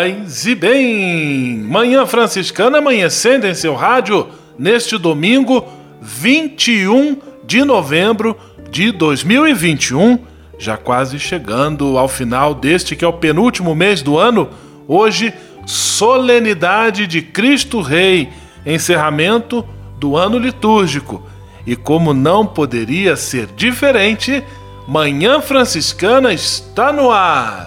Paz e bem. Manhã franciscana amanhecendo em seu rádio neste domingo, 21 de novembro de 2021, já quase chegando ao final deste que é o penúltimo mês do ano. Hoje, solenidade de Cristo Rei, encerramento do ano litúrgico. E como não poderia ser diferente, Manhã Franciscana está no ar.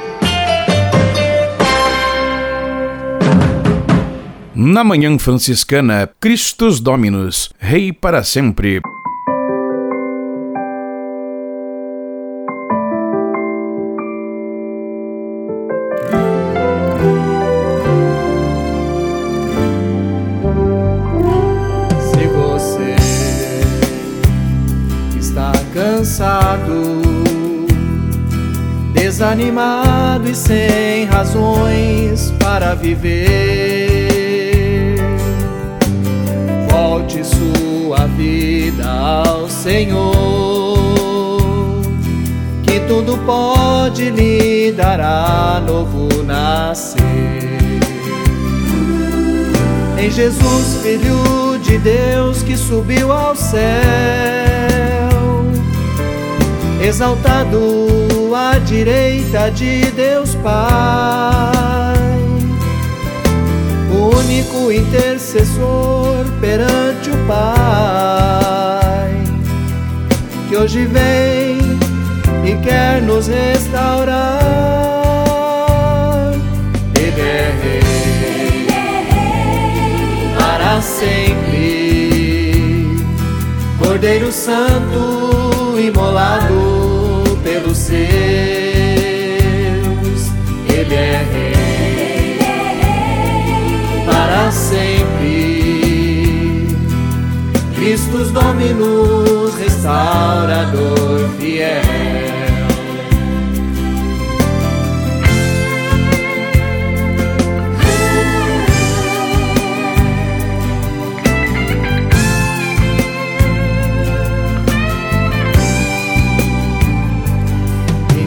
Na Manhã Franciscana, Christus Dominus, Rei para sempre. Se você está cansado, desanimado e sem razões para viver, volte sua vida ao Senhor, que tudo pode lhe dará novo nascer. Em Jesus, Filho de Deus que subiu ao céu, exaltado à direita de Deus Pai, único intercessor perante o Pai, que hoje vem e quer nos restaurar. Ele é Rei para sempre, Cordeiro Santo imolado Dominus restaurador fiel.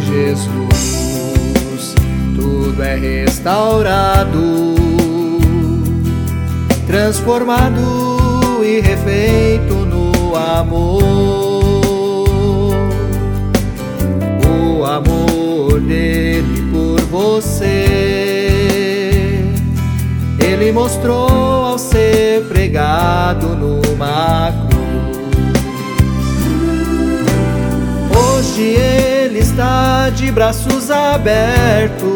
Jesus tudo é restaurado, transformado e refeito amor. O amor dele por você, ele mostrou ao ser pregado numa cruz. Hoje ele está de braços abertos,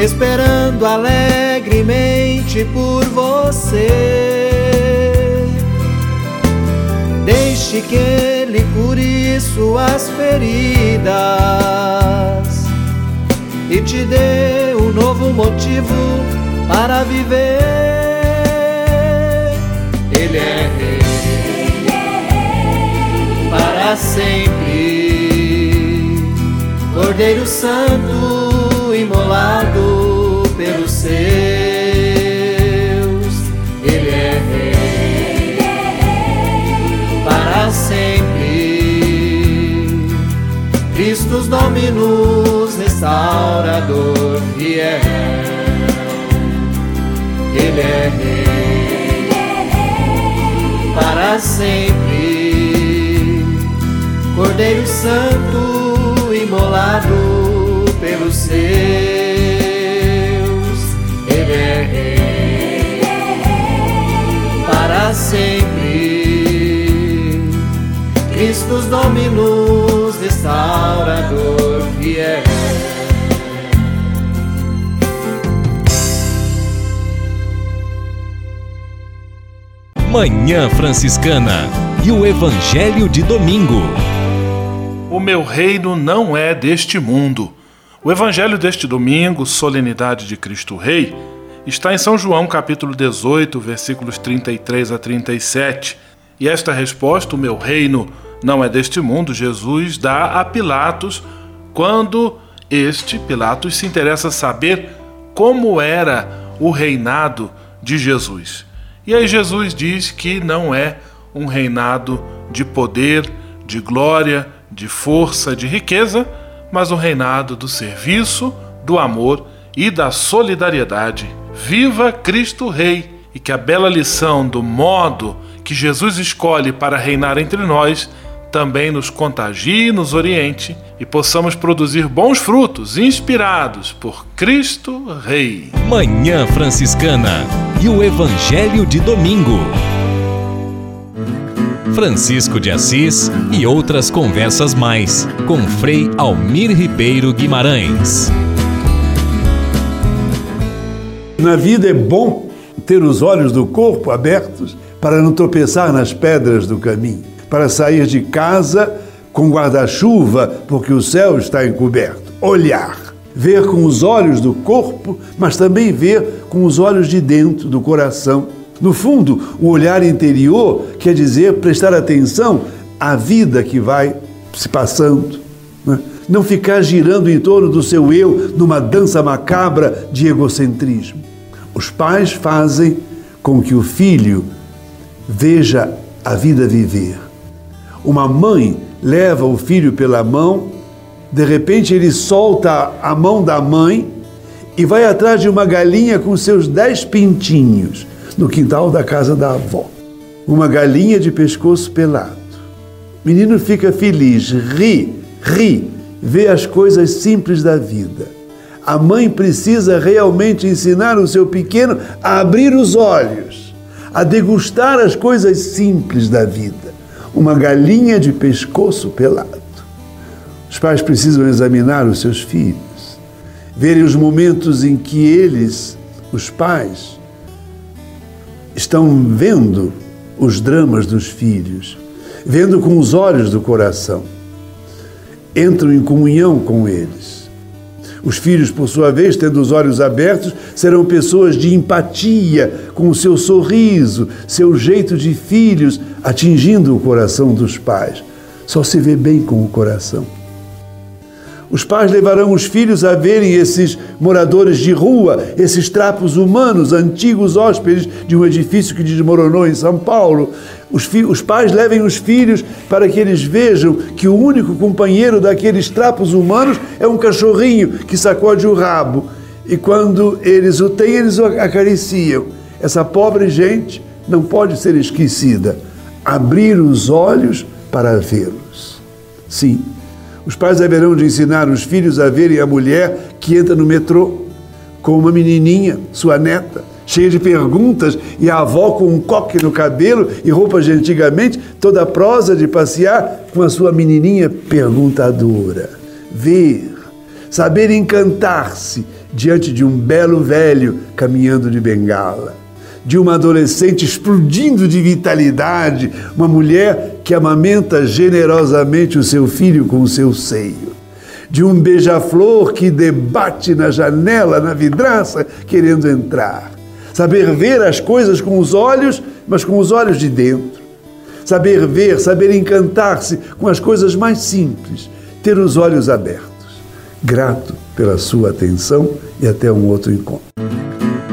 esperando alegremente por você. Deixe que Ele cure suas feridas e te dê um novo motivo para viver. Ele é rei para sempre, Cordeiro Santo imolado restaurador fiel. Ele é rei para sempre, Cordeiro Santo imolado pelos seus. Ele é rei para sempre, Christus Dominus restaurador fiel. Manhã Franciscana e o Evangelho de Domingo. O meu reino não é deste mundo. O Evangelho deste domingo, Solenidade de Cristo Rei, está em São João capítulo 18, versículos 33 a 37. E esta resposta, o meu reino não é deste mundo, Jesus dá a Pilatos quando este, Pilatos, se interessa saber como era o reinado de Jesus. E aí Jesus diz que não é um reinado de poder, de glória, de força, de riqueza, mas um reinado do serviço, do amor e da solidariedade. Viva Cristo Rei! E que a bela lição do modo que Jesus escolhe para reinar entre nós também nos contagie e nos oriente e possamos produzir bons frutos inspirados por Cristo Rei. Manhã Franciscana e o Evangelho de Domingo. Francisco de Assis e outras conversas mais com Frei Almir Ribeiro Guimarães. Na vida é bom ter os olhos do corpo abertos para não tropeçar nas pedras do caminho, para sair de casa com guarda-chuva porque o céu está encoberto. Olhar, ver com os olhos do corpo, mas também ver com os olhos de dentro, do coração. No fundo, o olhar interior quer dizer prestar atenção à vida que vai se passando. Né? Não ficar girando em torno do seu eu numa dança macabra de egocentrismo. Os pais fazem com que o filho veja a vida viver. Uma mãe leva o filho pela mão, de repente ele solta a mão da mãe e vai atrás de uma galinha com seus dez pintinhos no quintal da casa da avó. Uma galinha de pescoço pelado. O menino fica feliz, ri, ri, vê as coisas simples da vida. A mãe precisa realmente ensinar o seu pequeno a abrir os olhos, a degustar as coisas simples da vida. Uma galinha de pescoço pelado. Os pais precisam examinar os seus filhos, verem os momentos em que eles, os pais, estão vendo os dramas dos filhos, vendo com os olhos do coração. Entram em comunhão com eles. Os filhos, por sua vez, tendo os olhos abertos, serão pessoas de empatia, com o seu sorriso, seu jeito de filhos, atingindo o coração dos pais. Só se vê bem com o coração. Os pais levarão os filhos a verem esses moradores de rua, esses trapos humanos, antigos hóspedes de um edifício que desmoronou em São Paulo. Os, os, pais levem os filhos para que eles vejam que o único companheiro daqueles trapos humanos é um cachorrinho que sacode o rabo. E quando eles o têm, eles o acariciam. Essa pobre gente não pode ser esquecida. Abrir os olhos para vê-los. Sim, os pais haverão de ensinar os filhos a verem a mulher que entra no metrô com uma menininha, sua neta, cheia de perguntas, e a avó com um coque no cabelo e roupas de antigamente, toda prosa de passear com a sua menininha perguntadora. Ver, saber encantar-se diante de um belo velho caminhando de bengala, de uma adolescente explodindo de vitalidade, uma mulher que amamenta generosamente o seu filho com o seu seio, de um beija-flor que debate na janela, na vidraça, querendo entrar. Saber ver as coisas com os olhos, mas com os olhos de dentro. Saber ver, saber encantar-se com as coisas mais simples, ter os olhos abertos. Grato pela sua atenção e até um outro encontro.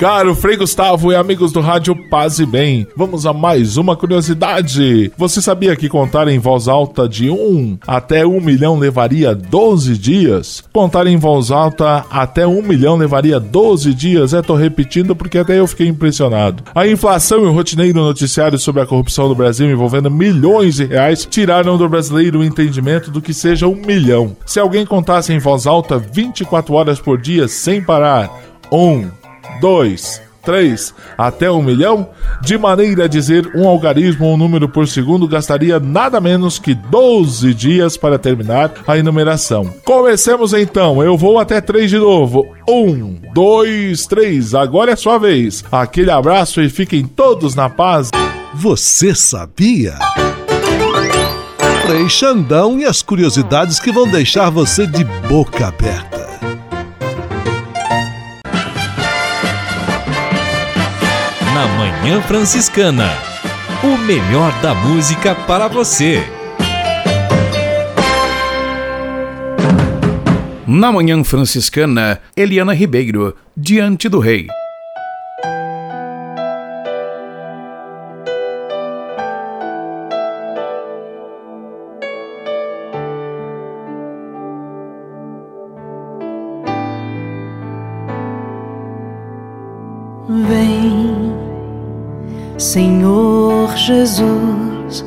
Caro Frei Gustavo e amigos do Rádio Paz e Bem, vamos a mais uma curiosidade. Você sabia que contar em voz alta de 1 até 1 milhão levaria 12 dias? Contar em voz alta até 1 milhão levaria 12 dias? É, tô repetindo porque até eu fiquei impressionado. A inflação e o rotineiro noticiário sobre a corrupção no Brasil envolvendo milhões de reais tiraram do brasileiro o entendimento do que seja um milhão. Se alguém contasse em voz alta 24 horas por dia sem parar, 1 2, 3 até 1 milhão, de maneira a dizer um algarismo ou um número por segundo gastaria nada menos que 12 dias para terminar a enumeração. Comecemos então, eu vou até 3 de novo. 1, 2, 3, agora é sua vez. Aquele abraço e fiquem todos na paz. Você sabia? Frei Xandão e as curiosidades que vão deixar você de boca aberta. Na Manhã Franciscana. O melhor da música para você. Na Manhã Franciscana, Eliana Ribeiro, Diante do Rei. Jesus,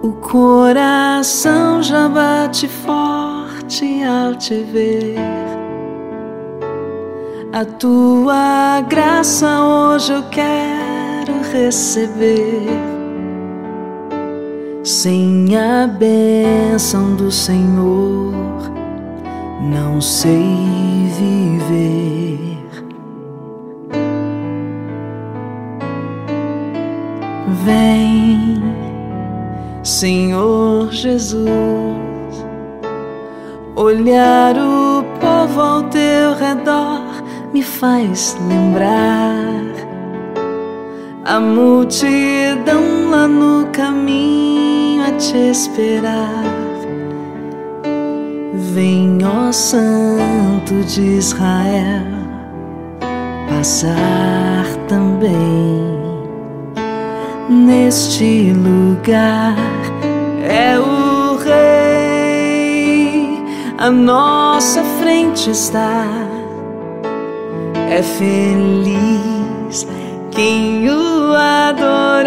o coração já bate forte ao te ver. A tua graça hoje eu quero receber. Sem a bênção do Senhor, não sei viver. Vem, Senhor Jesus, olhar o povo ao teu redor me faz lembrar a multidão lá no caminho a te esperar. Vem, ó Santo de Israel, passar também neste lugar é o Rei, à nossa frente está. É feliz quem o adorar.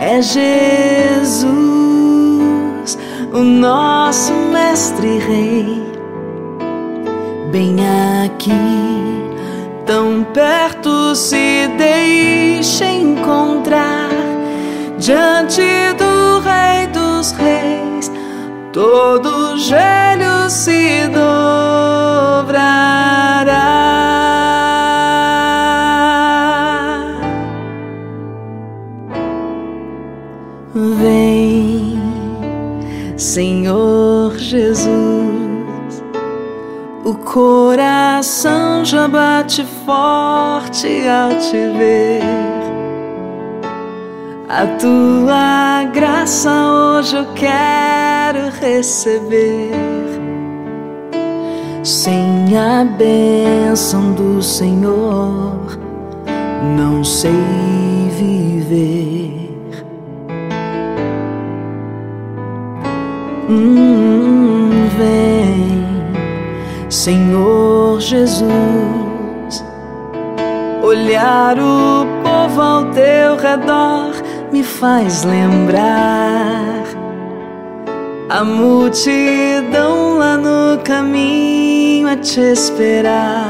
É Jesus, o nosso Mestre Rei, bem aqui tão perto se deixa encontrar diante do Rei dos Reis, todo joelho se dobrará. Vem, Senhor Jesus o coração já bate forte ao te ver. A tua graça hoje eu quero receber. Sem a bênção do Senhor, não sei viver. Hum, vem. Senhor Jesus, olhar o povo ao teu redor me faz lembrar a multidão lá no caminho a te esperar.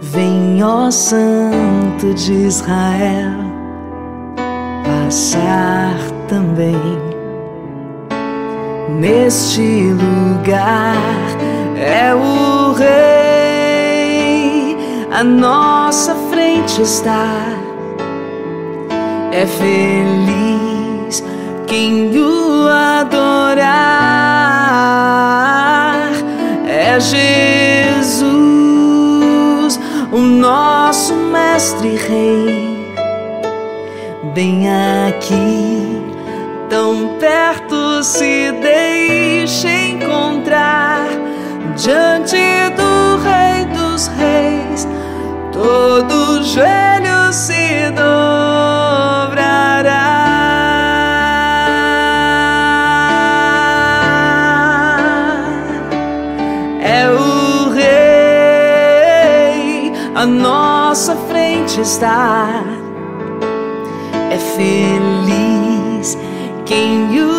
Vem, ó Santo de Israel, passar também neste lugar. É o Rei, a nossa frente está. É feliz quem o adorar. É Jesus, o nosso Mestre Rei, bem aqui, tão perto, se deixe encontrar diante Todo joelho se dobrará. É o Rei, a nossa frente está. É feliz quem o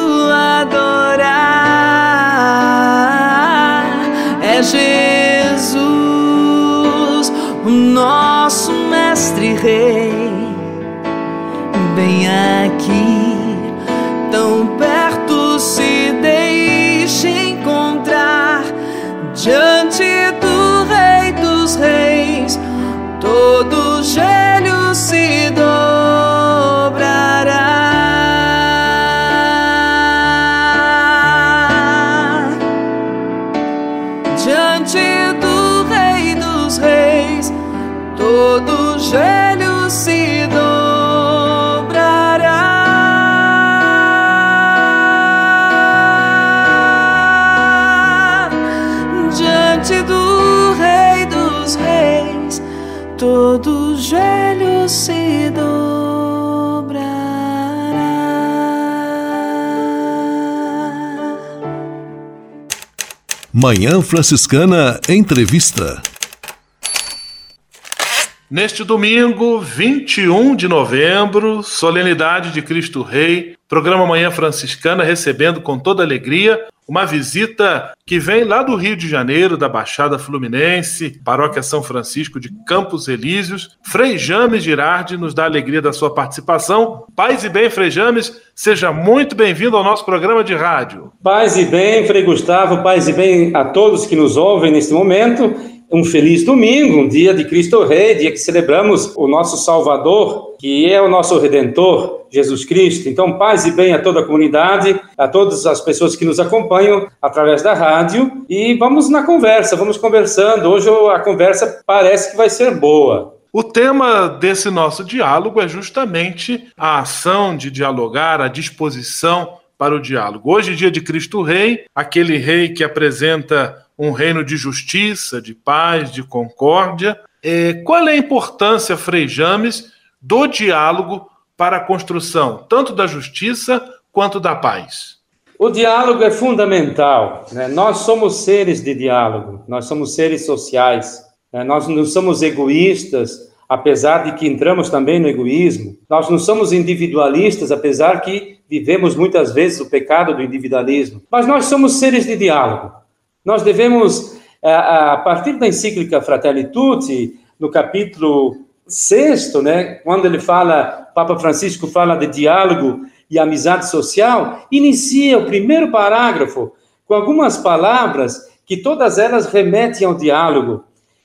Manhã Franciscana Entrevista. Neste domingo, 21 de novembro, solenidade de Cristo Rei, programa Manhã Franciscana recebendo com toda alegria uma visita que vem lá do Rio de Janeiro, da Baixada Fluminense, Paróquia São Francisco de Campos Elíseos. Frei James Girardi nos dá alegria da sua participação. Paz e bem, Frei James, seja muito bem-vindo ao nosso programa de rádio. Paz e bem, Frei Gustavo, paz e bem a todos que nos ouvem neste momento. Um feliz domingo, um dia de Cristo Rei, dia que celebramos o nosso Salvador, que é o nosso Redentor, Jesus Cristo. Então, paz e bem a toda a comunidade, a todas as pessoas que nos acompanham através da rádio. E vamos na conversa, vamos conversando. Hoje a conversa parece que vai ser boa. O tema desse nosso diálogo é justamente a ação de dialogar, a disposição para o diálogo. Hoje, dia de Cristo Rei, aquele rei que apresenta um reino de justiça, de paz, de concórdia. É, qual é a importância, Frei James, do diálogo para a construção, tanto da justiça quanto da paz? O diálogo é fundamental. Né? Nós somos seres de diálogo, nós somos seres sociais. Né? Nós não somos egoístas, apesar de que entramos também no egoísmo. Nós não somos individualistas, apesar que vivemos muitas vezes o pecado do individualismo. Mas nós somos seres de diálogo. Nós devemos, a partir da encíclica Fratelli Tutti, no capítulo sexto, né, quando ele fala, Papa Francisco fala de diálogo e amizade social, inicia o primeiro parágrafo com algumas palavras que todas elas remetem ao diálogo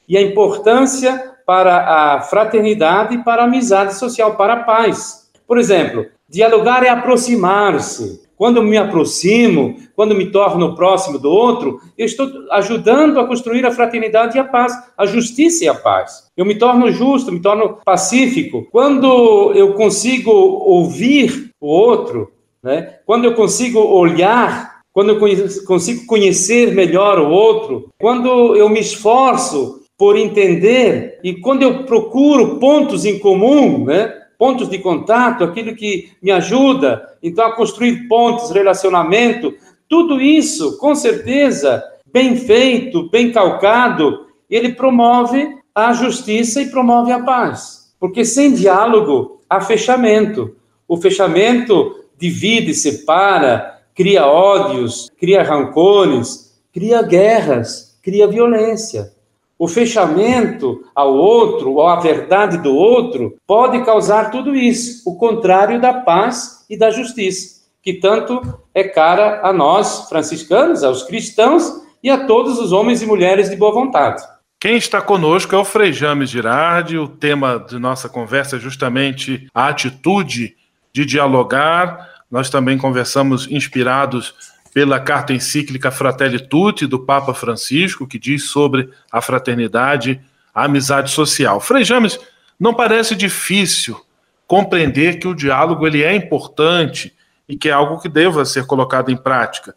e a importância para a fraternidade, para a amizade social, para a paz. Por exemplo, dialogar é aproximar-se. Quando eu me aproximo, quando me torno próximo do outro, eu estou ajudando a construir a fraternidade e a paz, a justiça e a paz. Eu me torno justo, me torno pacífico. Quando eu consigo ouvir o outro, né? quando eu consigo olhar, quando eu consigo conhecer melhor o outro, quando eu me esforço por entender e quando eu procuro pontos em comum, né? Pontos de contato, aquilo que me ajuda, então, a construir pontes, relacionamento, tudo isso, com certeza, bem feito, bem calcado, ele promove a justiça e promove a paz. Porque sem diálogo, há fechamento. O fechamento divide, separa, cria ódios, cria rancores, cria guerras, cria violência. O fechamento ao outro, ou à verdade do outro, pode causar tudo isso, o contrário da paz e da justiça, que tanto é cara a nós, franciscanos, aos cristãos e a todos os homens e mulheres de boa vontade. Quem está conosco é o Frei James Girardi. O tema de nossa conversa é justamente a atitude de dialogar. Nós também conversamos inspirados pela carta encíclica Fratelli Tutti do Papa Francisco, que diz sobre a fraternidade, a amizade social. Frei James, não parece difícil compreender que o diálogo ele é importante e que é algo que deva ser colocado em prática.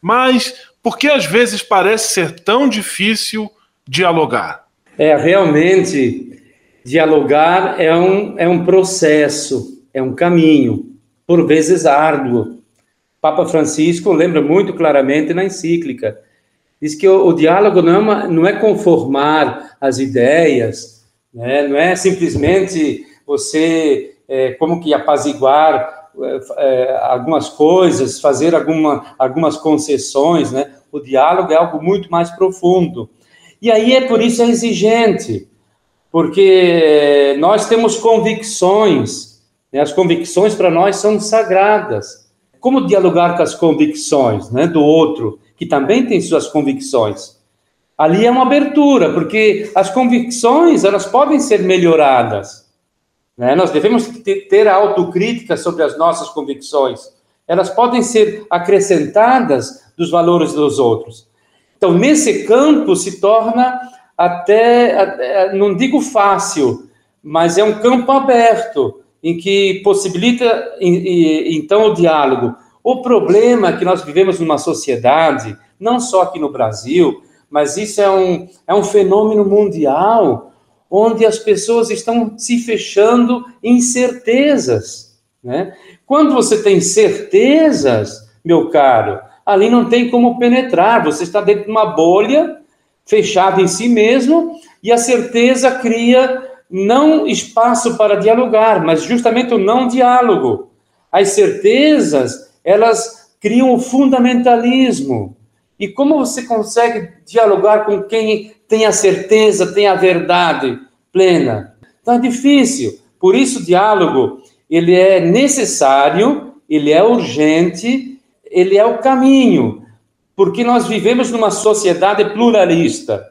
Mas por que às vezes parece ser tão difícil dialogar? É, realmente, dialogar é um, é um processo, é um caminho, por vezes árduo. Papa Francisco lembra muito claramente na encíclica. Diz que o, o diálogo não é, uma, não é conformar as ideias, né? não é simplesmente você, é, como que apaziguar é, é, algumas coisas, fazer alguma, algumas concessões, né? O diálogo é algo muito mais profundo. E aí é por isso é exigente, porque nós temos convicções, né? as convicções para nós são sagradas como dialogar com as convicções né, do outro, que também tem suas convicções. Ali é uma abertura, porque as convicções elas podem ser melhoradas. Né? Nós devemos ter autocrítica sobre as nossas convicções. Elas podem ser acrescentadas dos valores dos outros. Então, nesse campo se torna até, não digo fácil, mas é um campo aberto em que possibilita então o diálogo. O problema é que nós vivemos numa sociedade, não só aqui no Brasil, mas isso é um, é um fenômeno mundial, onde as pessoas estão se fechando em certezas. Né? Quando você tem certezas, meu caro, ali não tem como penetrar, você está dentro de uma bolha, fechado em si mesmo, e a certeza cria não espaço para dialogar, mas justamente o não diálogo. As certezas, elas criam o fundamentalismo. E como você consegue dialogar com quem tem a certeza, tem a verdade plena? Então é difícil. Por isso o diálogo, ele é necessário, ele é urgente, ele é o caminho, porque nós vivemos numa sociedade pluralista.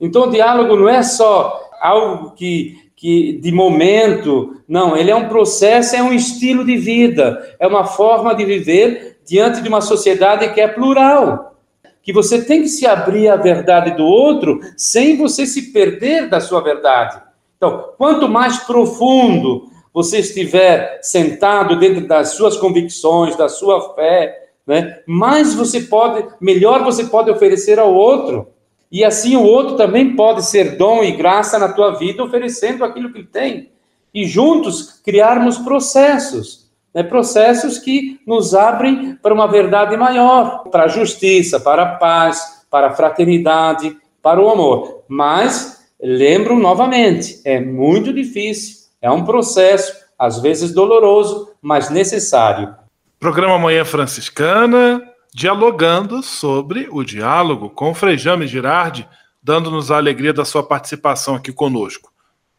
Então o diálogo não é só algo que, que de momento, não, ele é um processo, é um estilo de vida, é uma forma de viver diante de uma sociedade que é plural. Que você tem que se abrir à verdade do outro sem você se perder da sua verdade. Então, quanto mais profundo você estiver sentado dentro das suas convicções, da sua fé, né, mais você pode, melhor você pode oferecer ao outro. E assim o outro também pode ser dom e graça na tua vida, oferecendo aquilo que tem. E juntos criarmos processos, né? processos que nos abrem para uma verdade maior, para a justiça, para a paz, para a fraternidade, para o amor. Mas, lembro novamente, é muito difícil, é um processo, às vezes doloroso, mas necessário. Programa Manhã Franciscana, dialogando sobre o diálogo com Frei James Girardi, dando-nos a alegria da sua participação aqui conosco.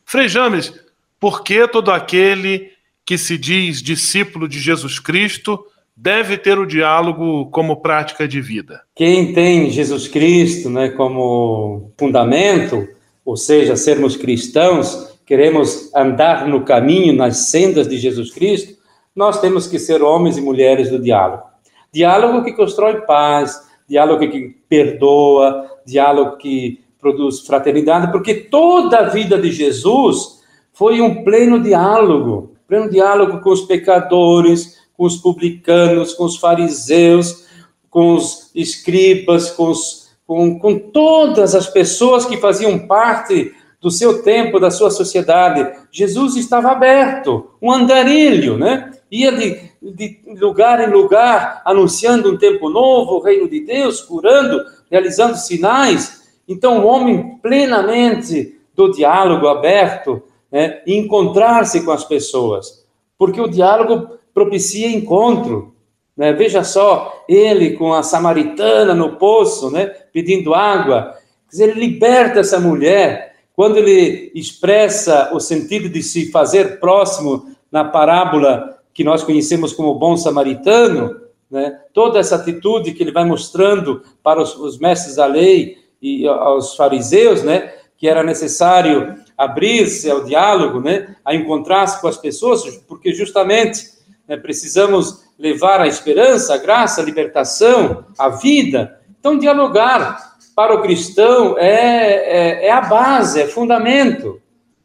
Frei James, por que todo aquele que se diz discípulo de Jesus Cristo deve ter o diálogo como prática de vida? Quem tem Jesus Cristo né, como fundamento, ou seja, sermos cristãos, queremos andar no caminho, nas sendas de Jesus Cristo, nós temos que ser homens e mulheres do diálogo. Diálogo que constrói paz, diálogo que perdoa, diálogo que produz fraternidade, porque toda a vida de Jesus foi um pleno diálogo pleno diálogo com os pecadores, com os publicanos, com os fariseus, com os escribas, com, os, com, com todas as pessoas que faziam parte do seu tempo, da sua sociedade. Jesus estava aberto, um andarilho, né? Ia de, de lugar em lugar, anunciando um tempo novo, o reino de Deus, curando, realizando sinais. Então, um homem plenamente do diálogo aberto, né, encontrar-se com as pessoas, porque o diálogo propicia encontro. Né? Veja só, ele com a samaritana no poço, né, pedindo água, quer dizer, ele liberta essa mulher quando ele expressa o sentido de se fazer próximo na parábola que nós conhecemos como bom samaritano, né? toda essa atitude que ele vai mostrando para os, os mestres da lei e aos fariseus, né, que era necessário abrir-se ao diálogo, né, a encontrar-se com as pessoas, porque justamente né, precisamos levar a esperança, a graça, a libertação, a vida. Então, dialogar para o cristão é, é, é a base, é fundamento.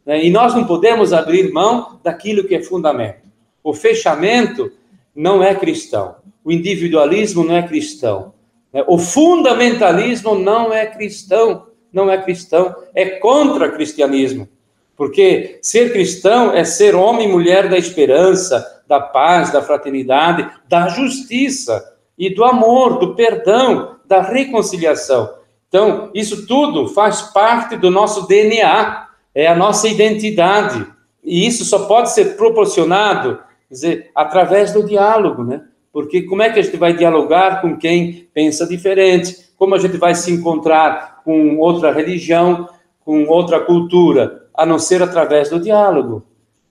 Né, e nós não podemos abrir mão daquilo que é fundamento. O fechamento não é cristão. O individualismo não é cristão. Né, o fundamentalismo não é cristão não é cristão, é contra cristianismo. Porque ser cristão é ser homem e mulher da esperança, da paz, da fraternidade, da justiça e do amor, do perdão, da reconciliação. Então, isso tudo faz parte do nosso DNA, é a nossa identidade. E isso só pode ser proporcionado, quer dizer, através do diálogo, né? Porque como é que a gente vai dialogar com quem pensa diferente? Como a gente vai se encontrar com outra religião, com outra cultura, a não ser através do diálogo?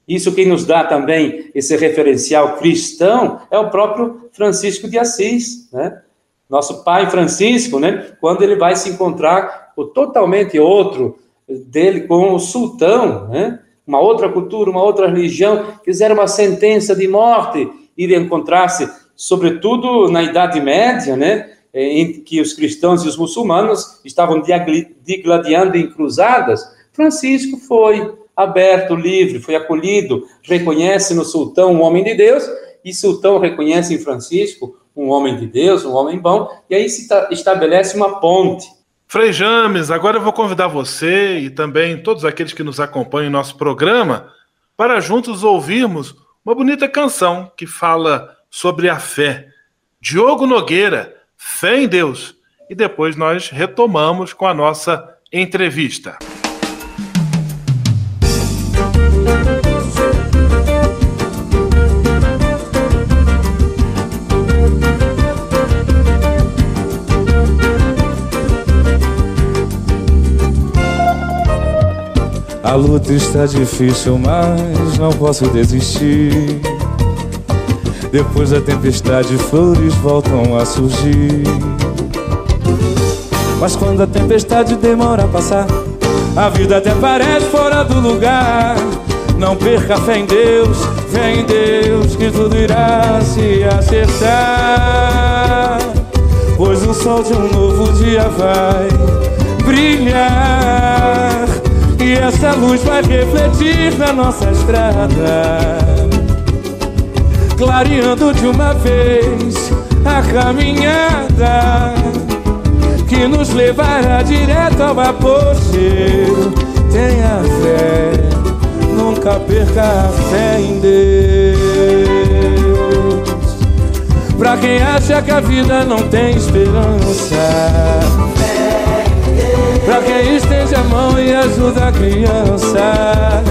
Isso quem nos dá também esse referencial cristão é o próprio Francisco de Assis, né? Nosso pai Francisco, né? Quando ele vai se encontrar o totalmente outro dele com o sultão, né? Uma outra cultura, uma outra religião, fizeram uma sentença de morte, ir encontrar-se sobretudo na Idade Média, né, em que os cristãos e os muçulmanos estavam digladiando em cruzadas, Francisco foi aberto, livre, foi acolhido, reconhece no sultão um homem de Deus, e sultão reconhece em Francisco um homem de Deus, um homem bom, e aí se estabelece uma ponte. Frei James, agora eu vou convidar você e também todos aqueles que nos acompanham em nosso programa para juntos ouvirmos uma bonita canção que fala sobre a fé. Diogo Nogueira, Fé em Deus. E depois nós retomamos com a nossa entrevista. A luta está difícil, mas não posso desistir. Depois da tempestade, flores voltam a surgir. Mas quando a tempestade demora a passar, a vida até parece fora do lugar. Não perca fé em Deus, fé em Deus, que tudo irá se acertar. Pois o sol de um novo dia vai brilhar. E essa luz vai refletir na nossa estrada clareando de uma vez a caminhada que nos levará direto ao apogeu. Tenha fé, nunca perca a fé em Deus. Pra quem acha que a vida não tem esperança. Pra quem estende a mão e ajuda a criança.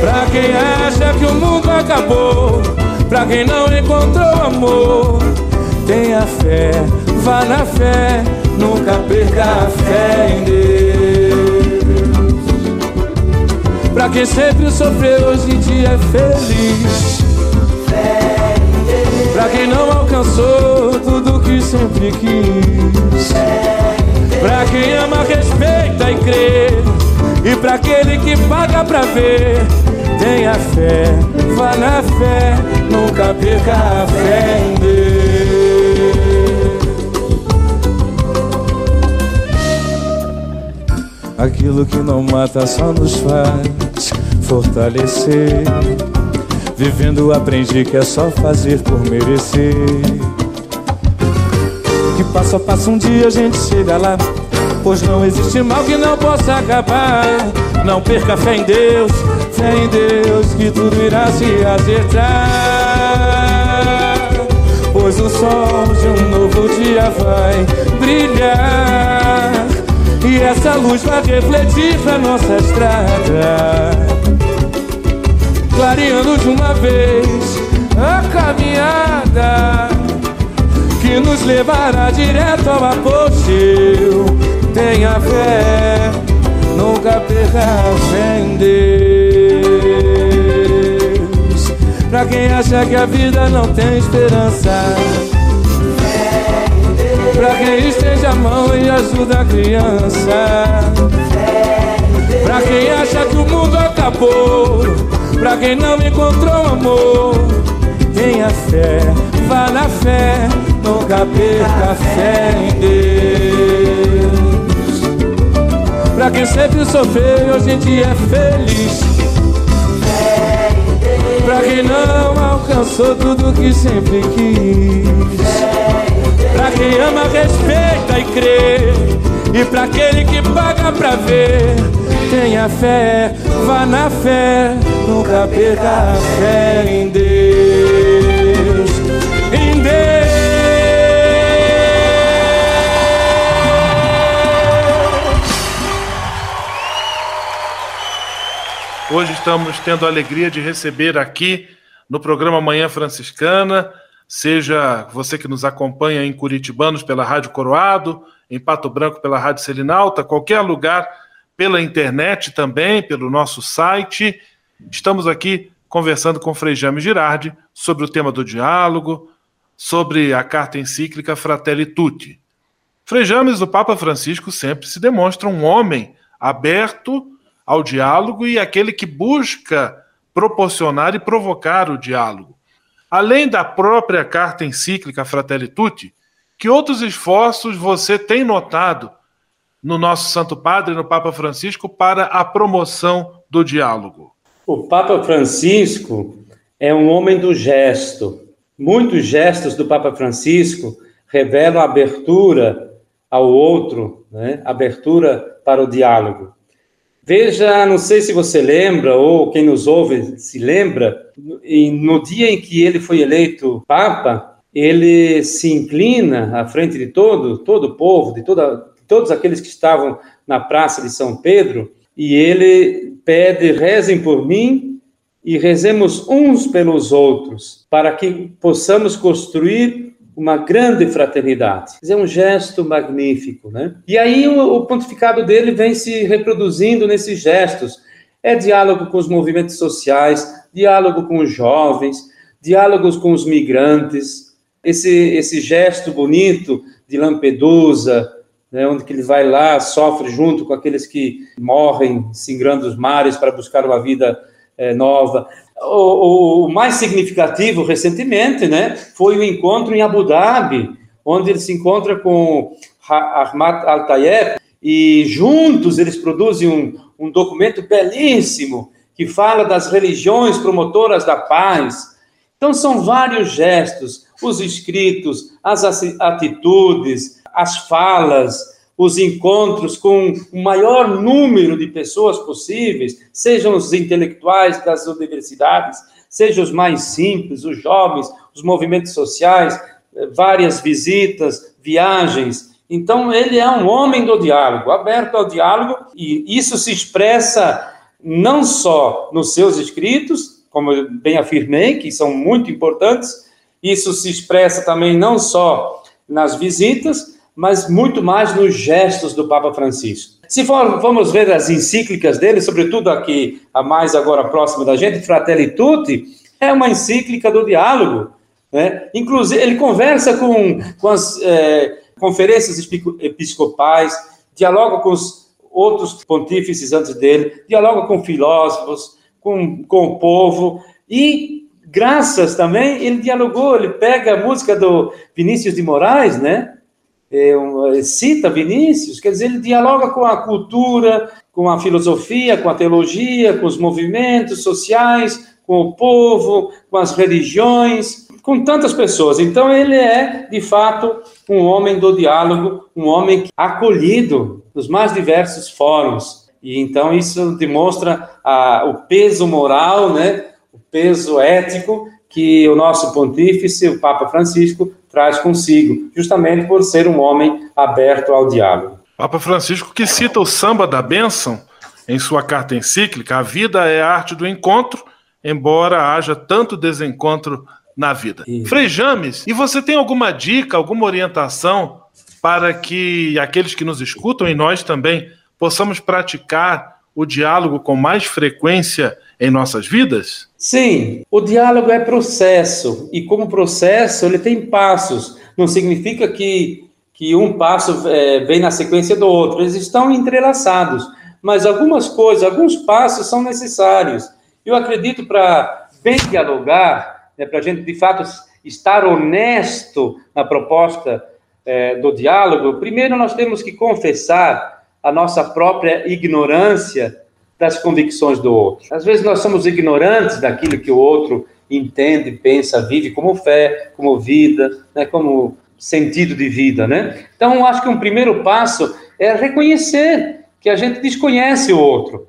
Pra quem acha que o mundo acabou, pra quem não encontrou amor, tenha fé, vá na fé, nunca perca a fé em Deus. Pra quem sempre sofreu, hoje em dia é feliz. Pra quem não alcançou tudo que sempre quis. Pra quem ama, respeita e crê. E pra aquele que paga pra ver, tenha fé, vá na fé, nunca perca a fé em Deus. Aquilo que não mata só nos faz fortalecer. Vivendo aprendi que é só fazer por merecer. Que passo a passo um dia a gente chega lá. Pois não existe mal que não possa acabar. Não perca fé em Deus, fé em Deus Que tudo irá se acertar. Pois o sol de um novo dia vai brilhar. E essa luz vai refletir pra nossa estrada, clareando de uma vez a caminhada que nos levará direto ao apogeu. Tenha fé, nunca perca fé em Deus. Pra quem acha que a vida não tem esperança. Pra quem estende a mão e ajuda a criança. Pra quem acha que o mundo acabou. Pra quem não encontrou amor. Tenha fé, vá na fé, nunca perca a fé em Deus. Pra quem sempre sofreu hoje em dia é feliz. Pra quem não alcançou tudo que sempre quis. Pra quem ama, respeita e crê. E pra aquele que paga pra ver, tenha fé, vá na fé, nunca perca a fé em Deus. Hoje estamos tendo a alegria de receber aqui no programa Manhã Franciscana, seja você que nos acompanha em Curitibanos pela Rádio Coroado, em Pato Branco pela Rádio Selinalta, qualquer lugar pela internet também, pelo nosso site. Estamos aqui conversando com Frei Jaime Girardi sobre o tema do diálogo, sobre a carta encíclica Fratelli Tutti. Frei James, o Papa Francisco, sempre se demonstra um homem aberto ao diálogo e aquele que busca proporcionar e provocar o diálogo. Além da própria carta encíclica Fratelli Tutti, que outros esforços você tem notado no nosso Santo Padre, no Papa Francisco, para a promoção do diálogo? O Papa Francisco é um homem do gesto. Muitos gestos do Papa Francisco revelam abertura ao outro, né? abertura para o diálogo. Veja, não sei se você lembra, ou quem nos ouve se lembra, no dia em que ele foi eleito Papa, ele se inclina à frente de todo, todo o povo, de toda, todos aqueles que estavam na Praça de São Pedro, e ele pede: rezem por mim e rezemos uns pelos outros, para que possamos construir uma grande fraternidade. É um gesto magnífico, né? E aí o, o pontificado dele vem se reproduzindo nesses gestos. É diálogo com os movimentos sociais, diálogo com os jovens, diálogos com os migrantes. Esse, esse gesto bonito de Lampedusa, né, onde que ele vai lá, sofre junto com aqueles que morrem, singrando os mares para buscar uma vida é, nova. O, o, mais significativo recentemente, né, foi o encontro em Abu Dhabi, onde ele se encontra com Ahmad Al-Tayeb e juntos eles produzem um, um documento belíssimo que fala das religiões promotoras da paz. Então são vários gestos, os escritos, as atitudes, as falas, os encontros com o maior número de pessoas possíveis, sejam os intelectuais das universidades, sejam os mais simples, os jovens, os movimentos sociais, eh, várias visitas, viagens. Então, ele é um homem do diálogo, aberto ao diálogo, e isso se expressa não só nos seus escritos, como eu bem afirmei, que são muito importantes, isso se expressa também não só nas visitas, mas muito mais nos gestos do Papa Francisco. Se for, formos ver as encíclicas dele, sobretudo aqui, a mais agora próxima da gente, Fratelli Tutti, é uma encíclica do diálogo. Né? Inclusive, ele conversa com, com as é, conferências episcopais, dialoga com os outros pontífices antes dele, dialoga com filósofos, com, com o povo, e graças também, ele dialogou, ele pega a música do Vinícius de Moraes, né? É, cita Vinícius, quer dizer, ele dialoga com a cultura, com a filosofia, com a teologia, com os movimentos sociais, com o povo, com as religiões, com tantas pessoas. Então, ele é, de fato, um homem do diálogo, um homem acolhido nos mais diversos fóruns. E então isso demonstra a, o peso moral, né, o peso ético que o nosso pontífice, o Papa Francisco, traz consigo, justamente por ser um homem aberto ao diálogo. Papa Francisco que cita o samba da bênção em sua carta encíclica: A vida é a arte do encontro, embora haja tanto desencontro na vida. Isso. Frei James, e você tem alguma dica, alguma orientação para que aqueles que nos escutam e nós também possamos praticar o diálogo com mais frequência em nossas vidas? Sim, o diálogo é processo e como processo ele tem passos. Não significa que, que um passo é, vem na sequência do outro. Eles estão entrelaçados, mas algumas coisas, alguns passos são necessários. Eu acredito para bem dialogar, né, para a gente de fato estar honesto na proposta é, do diálogo, primeiro nós temos que confessar a nossa própria ignorância das convicções do outro. Às vezes nós somos ignorantes daquilo que o outro entende, pensa, vive como fé, como vida, né, como sentido de vida, né? Então, acho que um primeiro passo é reconhecer que a gente desconhece o outro.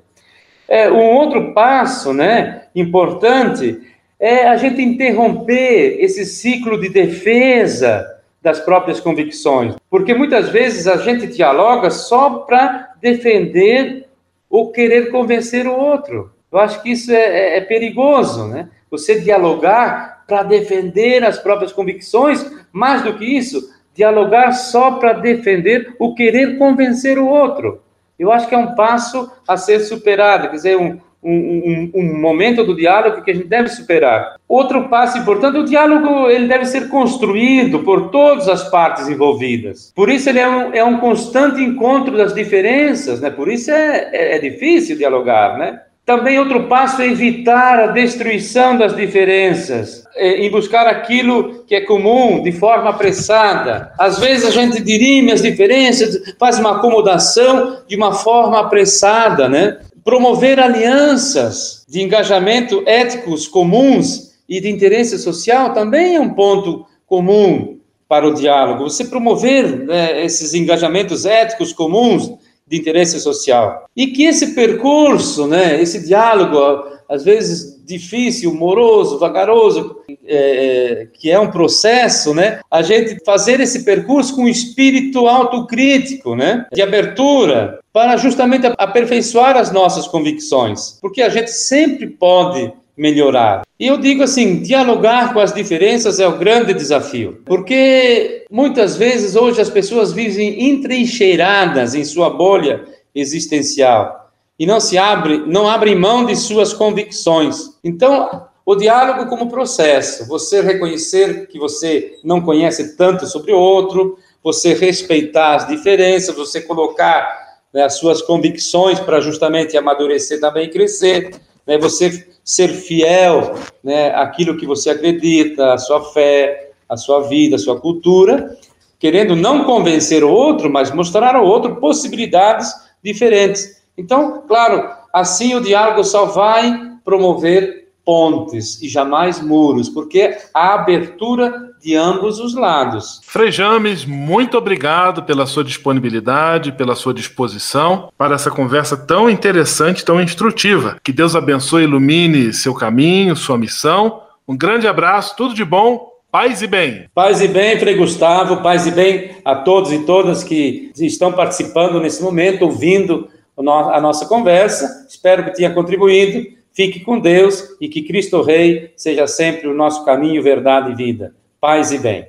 É, um outro passo, né, importante, é a gente interromper esse ciclo de defesa das próprias convicções. Porque muitas vezes a gente dialoga só para defender ou querer convencer o outro. Eu acho que isso é, é, é perigoso, né? Você dialogar para defender as próprias convicções, mais do que isso, dialogar só para defender o querer convencer o outro. Eu acho que é um passo a ser superado, quer dizer, um, um, um, momento do diálogo que a gente deve superar. Outro passo importante, o diálogo ele deve ser construído por todas as partes envolvidas. Por isso ele é um, é um constante encontro das diferenças, né? Por isso é, é, é difícil dialogar, né? Também outro passo é evitar a destruição das diferenças, é, em buscar aquilo que é comum de forma apressada. Às vezes a gente dirime as diferenças, faz uma acomodação de uma forma apressada, né? Promover alianças de engajamento éticos comuns e de interesse social também é um ponto comum para o diálogo. Você promover né, esses engajamentos éticos comuns de interesse social. E que esse percurso, né, esse diálogo, às vezes difícil, moroso, vagaroso, é, é, que é um processo, né, a gente fazer esse percurso com espírito autocrítico, né, de abertura, para justamente aperfeiçoar as nossas convicções, porque a gente sempre pode melhorar. E eu digo assim, dialogar com as diferenças é o grande desafio, porque muitas vezes hoje as pessoas vivem entrincheiradas em sua bolha existencial e não se abre, não abrem mão de suas convicções. Então, o diálogo como processo, você reconhecer que você não conhece tanto sobre o outro, você respeitar as diferenças, você colocar né, as suas convicções para justamente amadurecer também e crescer, né, você ser fiel né, àquilo que você acredita, a sua fé, a sua vida, a sua cultura, querendo não convencer o outro, mas mostrar ao outro possibilidades diferentes. Então, claro, assim o diálogo só vai promover pontes e jamais muros, porque a abertura de ambos os lados. Frei James, muito obrigado pela sua disponibilidade, pela sua disposição para essa conversa tão interessante, tão instrutiva. Que Deus abençoe e ilumine seu caminho, sua missão. Um grande abraço, tudo de bom. Paz e bem. Paz e bem, Frei Gustavo, paz e bem a todos e todas que estão participando nesse momento, ouvindo a nossa conversa. Espero que tenha contribuído Fique com Deus e que Cristo Rei seja sempre o nosso caminho, verdade e vida. Paz e bem.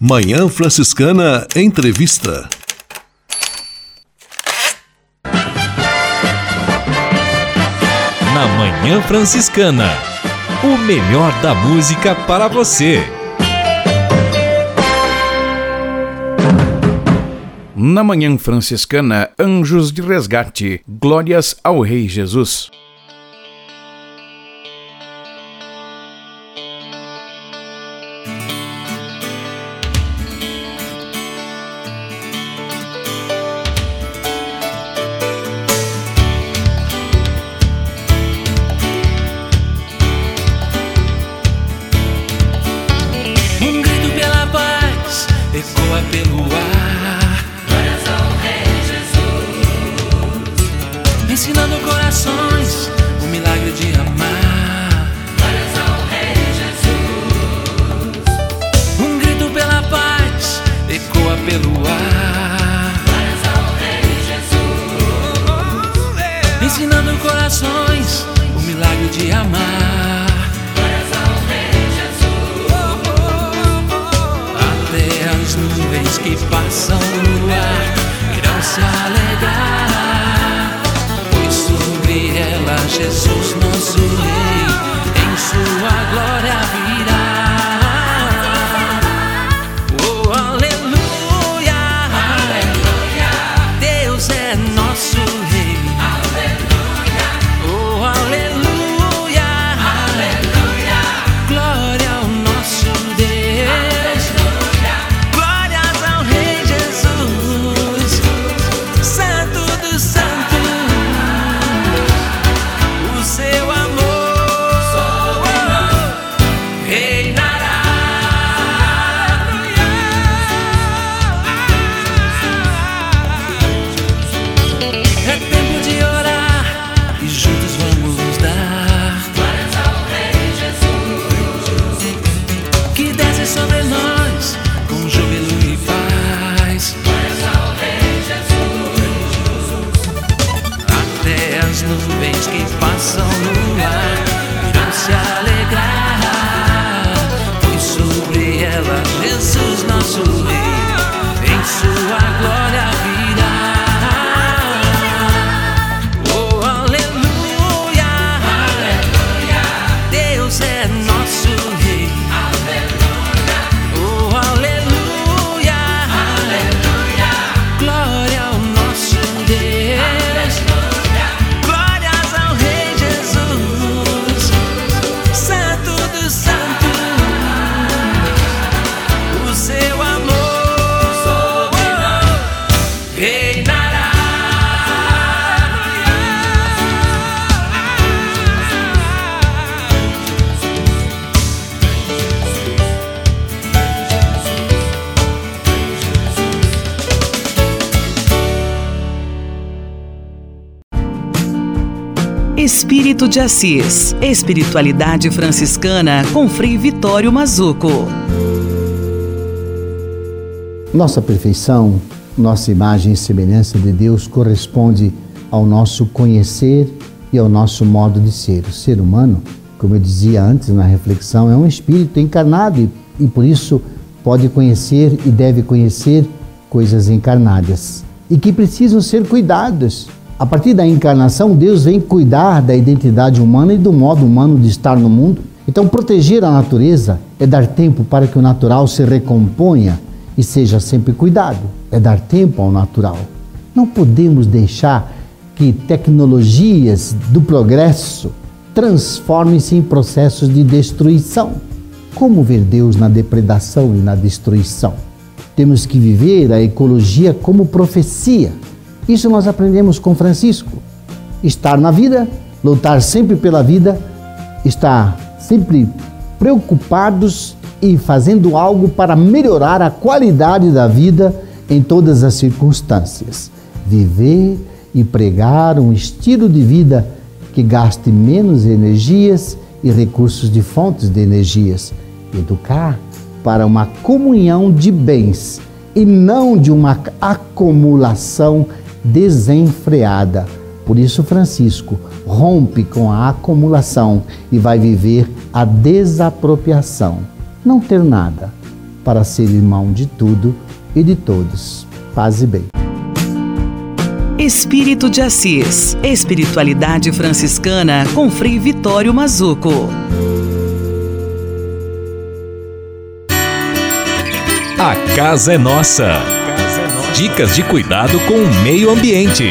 Manhã Franciscana Entrevista. Na Manhã Franciscana, o melhor da música para você. Na Manhã Franciscana, Anjos de Resgate, Glórias ao Rei Jesus. As nuvens que passam no De Assis. Espiritualidade franciscana com Frei Vitório Mazuco. Nossa perfeição, nossa imagem e semelhança de Deus corresponde ao nosso conhecer e ao nosso modo de ser. O ser humano, como eu dizia antes na reflexão, é um espírito encarnado e, e por isso pode conhecer e deve conhecer coisas encarnadas e que precisam ser cuidadas. A partir da encarnação, Deus vem cuidar da identidade humana e do modo humano de estar no mundo. Então, proteger a natureza é dar tempo para que o natural se recomponha e seja sempre cuidado. É dar tempo ao natural. Não podemos deixar que tecnologias do progresso transformem-se em processos de destruição. Como ver Deus na depredação e na destruição? Temos que viver a ecologia como profecia. Isso nós aprendemos com Francisco. Estar na vida, lutar sempre pela vida, estar sempre preocupados e fazendo algo para melhorar a qualidade da vida em todas as circunstâncias. Viver e pregar um estilo de vida que gaste menos energias e recursos de fontes de energias. Educar para uma comunhão de bens e não de uma acumulação desenfreada. Por isso, Francisco rompe com a acumulação e vai viver a desapropriação. Não ter nada para ser irmão de tudo e de todos. Paz e bem. Espírito de Assis. Espiritualidade franciscana com Frei Vitório Mazuco. A casa é nossa. Dicas de cuidado com o meio ambiente.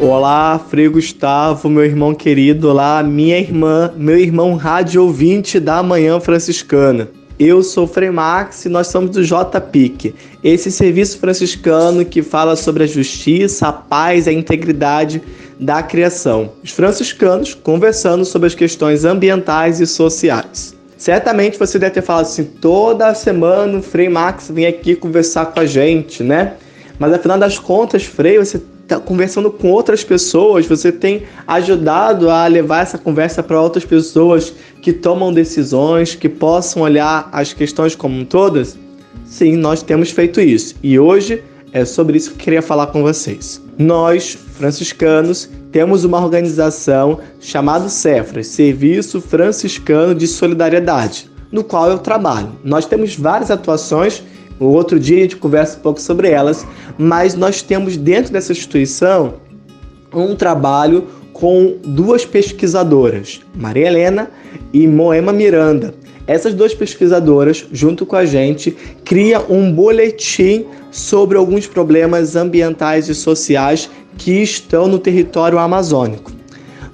Olá, Frei Gustavo, meu irmão querido. Olá, minha irmã, meu irmão rádio ouvinte da Manhã Franciscana. Eu sou Frei Max e nós somos do JPIC, esse serviço franciscano que fala sobre a justiça, a paz e a integridade da criação. Os franciscanos conversando sobre as questões ambientais e sociais. Certamente você deve ter falado assim, toda semana o Frei Max vem aqui conversar com a gente, né? Mas afinal das contas, Frei, você está conversando com outras pessoas, você tem ajudado a levar essa conversa para outras pessoas que tomam decisões, que possam olhar as questões como todas? Sim, nós temos feito isso. E hoje É sobre isso que eu queria falar com vocês. Nós, franciscanos, temos uma organização chamada Cefras, Serviço Franciscano de Solidariedade, no qual eu trabalho. Nós temos várias atuações, o outro dia a gente conversa um pouco sobre elas, mas nós temos dentro dessa instituição um trabalho com duas pesquisadoras, Maria Helena e Moema Miranda. Essas duas pesquisadoras, junto com a gente, criam um boletim sobre alguns problemas ambientais e sociais que estão no território amazônico.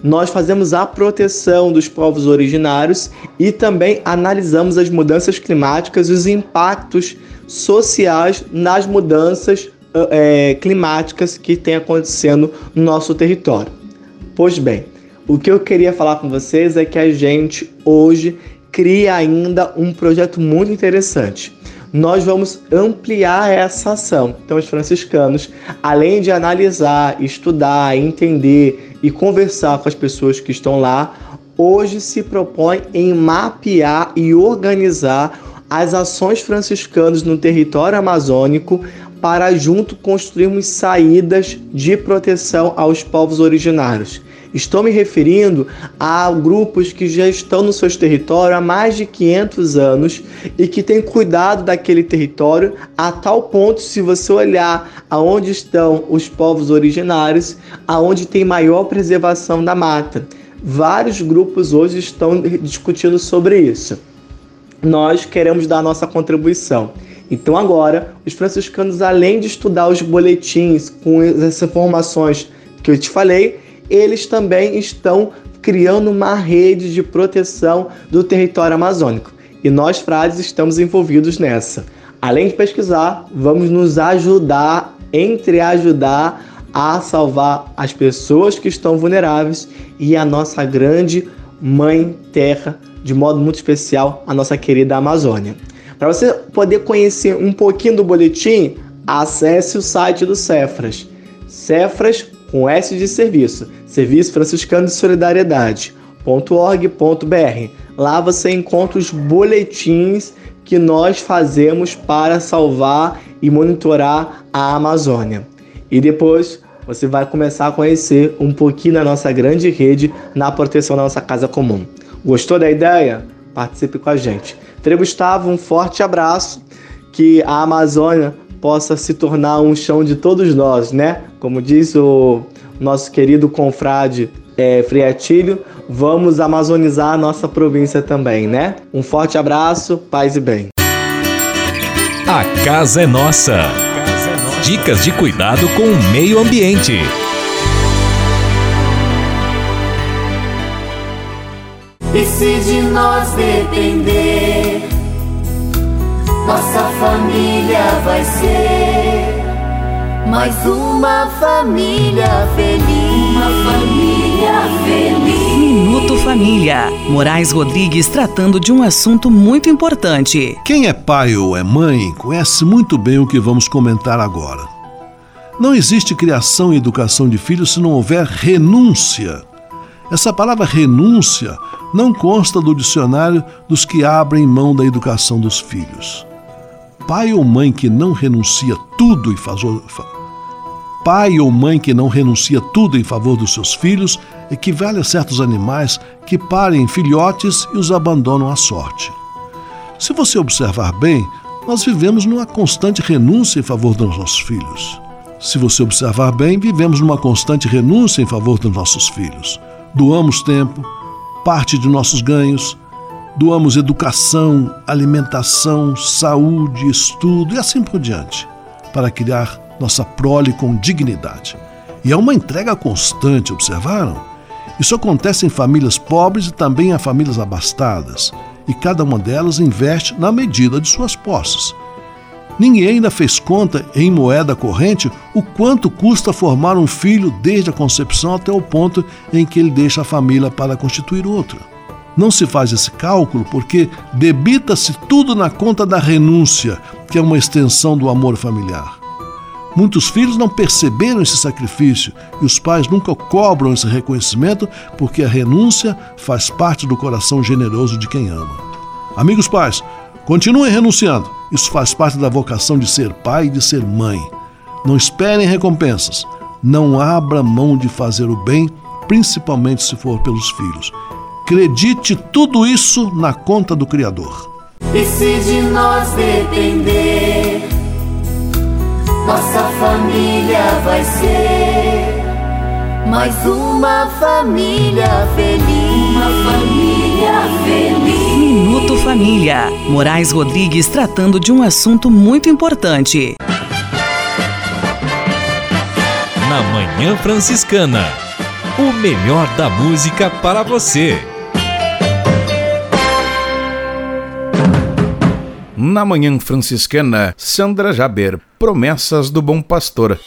Nós fazemos a proteção dos povos originários e também analisamos as mudanças climáticas e os impactos sociais nas mudanças é, climáticas que têm acontecendo no nosso território. Pois bem, o que eu queria falar com vocês é que a gente hoje cria ainda um projeto muito interessante. Nós vamos ampliar essa ação. Então, os franciscanos, além de analisar, estudar, entender e conversar com as pessoas que estão lá, hoje se propõe em mapear e organizar as ações franciscanas no território amazônico para junto construirmos saídas de proteção aos povos originários. Estou me referindo a grupos que já estão no seus territórios há mais de 500 anos e que têm cuidado daquele território a tal ponto, se você olhar aonde estão os povos originários, aonde tem maior preservação da mata. Vários grupos hoje estão discutindo sobre isso. Nós queremos dar nossa contribuição. Então agora, os franciscanos, além de estudar os boletins com as informações que eu te falei, eles também estão criando uma rede de proteção do território amazônico. E nós, frades, estamos envolvidos nessa. Além de pesquisar, vamos nos ajudar, entre ajudar a salvar as pessoas que estão vulneráveis e a nossa grande mãe terra, de modo muito especial, a nossa querida Amazônia. Para você poder conhecer um pouquinho do boletim, acesse o site do Cefras. Cefras com S de serviço, Serviço Franciscano de Solidariedade.org.br. Lá você encontra os boletins que nós fazemos para salvar e monitorar a Amazônia. E depois você vai começar a conhecer um pouquinho da nossa grande rede na proteção da nossa casa comum. Gostou da ideia? Participe com a gente. Frei Gustavo, um forte abraço. Que a Amazônia possa se tornar um chão de todos nós, né? Como diz o nosso querido confrade é, Frei Atílio, vamos amazonizar a nossa província também, né? Um forte abraço, paz e bem. A casa é nossa. Dicas de cuidado com o meio ambiente. E se de nós depender, nossa família vai ser mais uma família feliz. Uma família feliz. Minuto Família. Moraes Rodrigues tratando de um assunto muito importante. Quem é pai ou é mãe conhece muito bem o que vamos comentar agora. Não existe criação e educação de filhos se não houver renúncia. Essa palavra renúncia não consta do dicionário dos que abrem mão da educação dos filhos. Pai ou mãe que não renuncia tudo em favor pai ou mãe que não renuncia tudo em favor dos seus filhos equivale a certos animais que parem filhotes e os abandonam à sorte. Se você observar bem, nós vivemos numa constante renúncia em favor dos nossos filhos. Se você observar bem, vivemos numa constante renúncia em favor dos nossos filhos. Doamos tempo, parte de nossos ganhos, doamos educação, alimentação, saúde, estudo e assim por diante, para criar nossa prole com dignidade. E é uma entrega constante, observaram? Isso acontece em famílias pobres e também em famílias abastadas, e cada uma delas investe na medida de suas posses. Ninguém ainda fez conta em moeda corrente o quanto custa formar um filho desde a concepção até o ponto em que ele deixa a família para constituir outra. Não se faz esse cálculo porque debita-se tudo na conta da renúncia, que é uma extensão do amor familiar. Muitos filhos não perceberam esse sacrifício e os pais nunca cobram esse reconhecimento porque a renúncia faz parte do coração generoso de quem ama. Amigos pais, continuem renunciando. Isso faz parte da vocação de ser pai e de ser mãe. Não esperem recompensas. Não abra mão de fazer o bem, principalmente se for pelos filhos. Acredite tudo isso na conta do Criador. E se de nós depender, nossa família vai ser mais uma família feliz. Uma família feliz. Minuto Família. Moraes Rodrigues tratando de um assunto muito importante. Na Manhã Franciscana, o melhor da música para você. na Manhã Franciscana, Sandra Jaber, Promessas do Bom Pastor.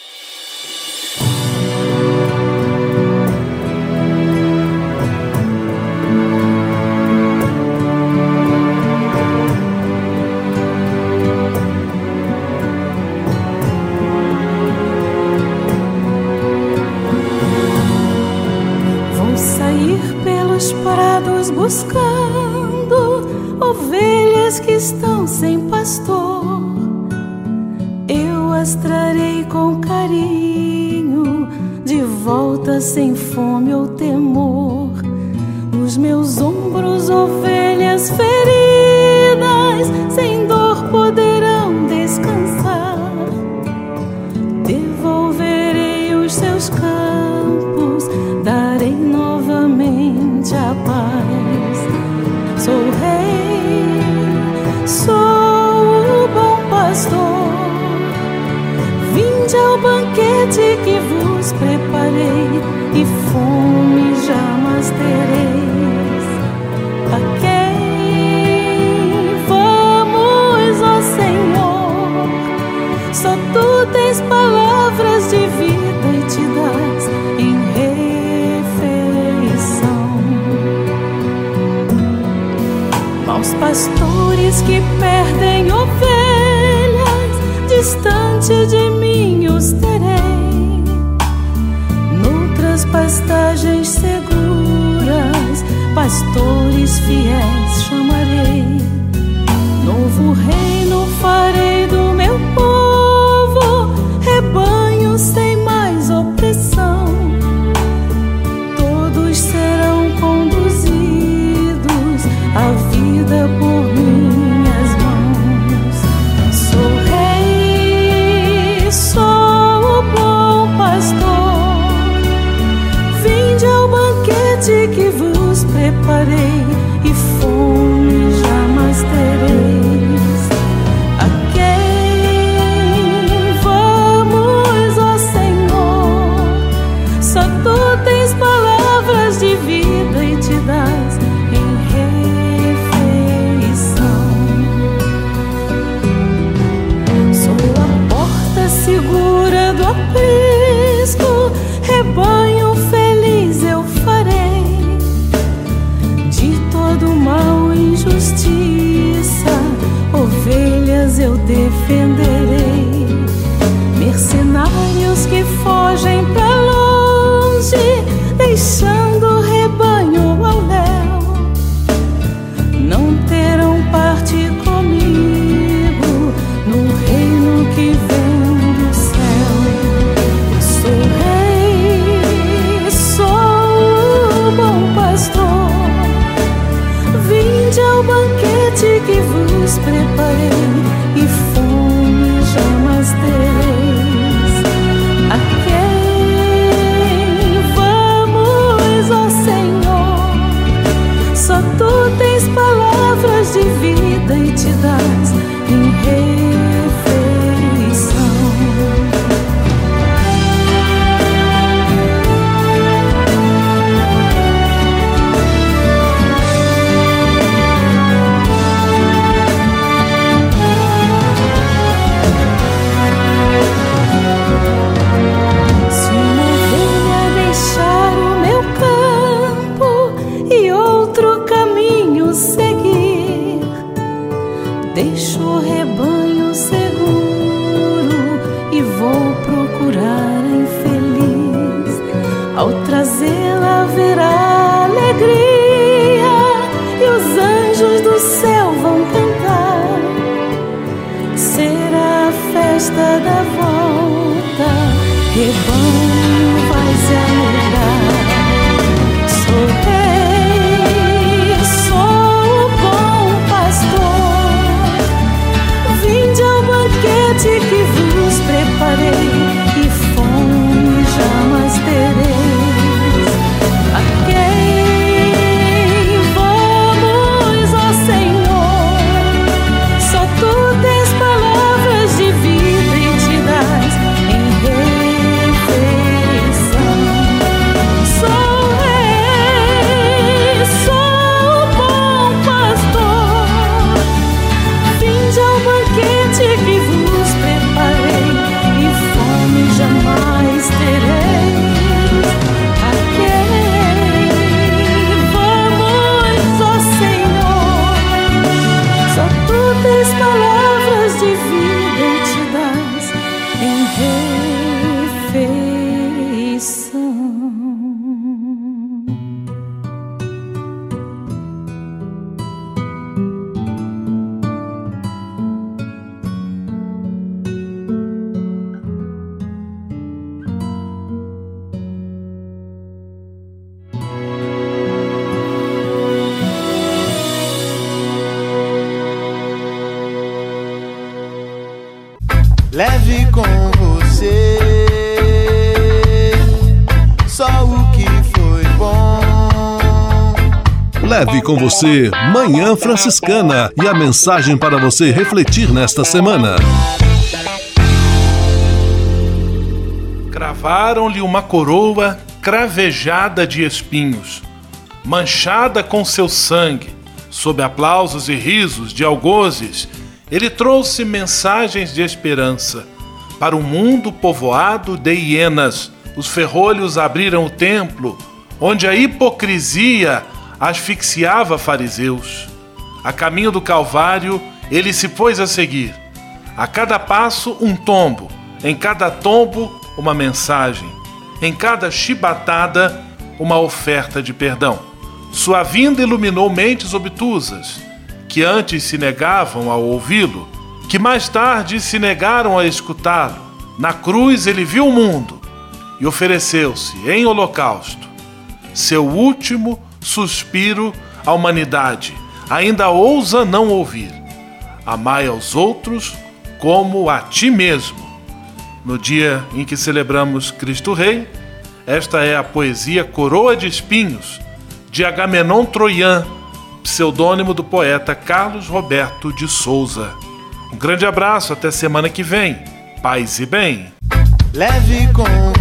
Leve com você Manhã Franciscana e a mensagem para você refletir nesta semana. Cravaram-lhe uma coroa cravejada de espinhos, manchada com seu sangue. Sob aplausos e risos de algozes, ele trouxe mensagens de esperança. Para um mundo povoado de hienas, os ferrolhos abriram o templo, onde a hipocrisia asfixiava fariseus. A caminho do Calvário, ele se pôs a seguir. A cada passo, um tombo, em cada tombo, uma mensagem, em cada chibatada, uma oferta de perdão. Sua vinda iluminou mentes obtusas, que antes se negavam a ouvi-lo, que mais tarde se negaram a escutá-lo. Na cruz ele viu o mundo e ofereceu-se em holocausto, seu último suspiro à humanidade, ainda ousa não ouvir. Amai aos outros como a ti mesmo. No dia em que celebramos Cristo Rei, esta é a poesia Coroa de Espinhos, de Agamenon Troian, pseudônimo do poeta Carlos Roberto de Souza. Um grande abraço, até semana que vem. Paz e bem. Leve com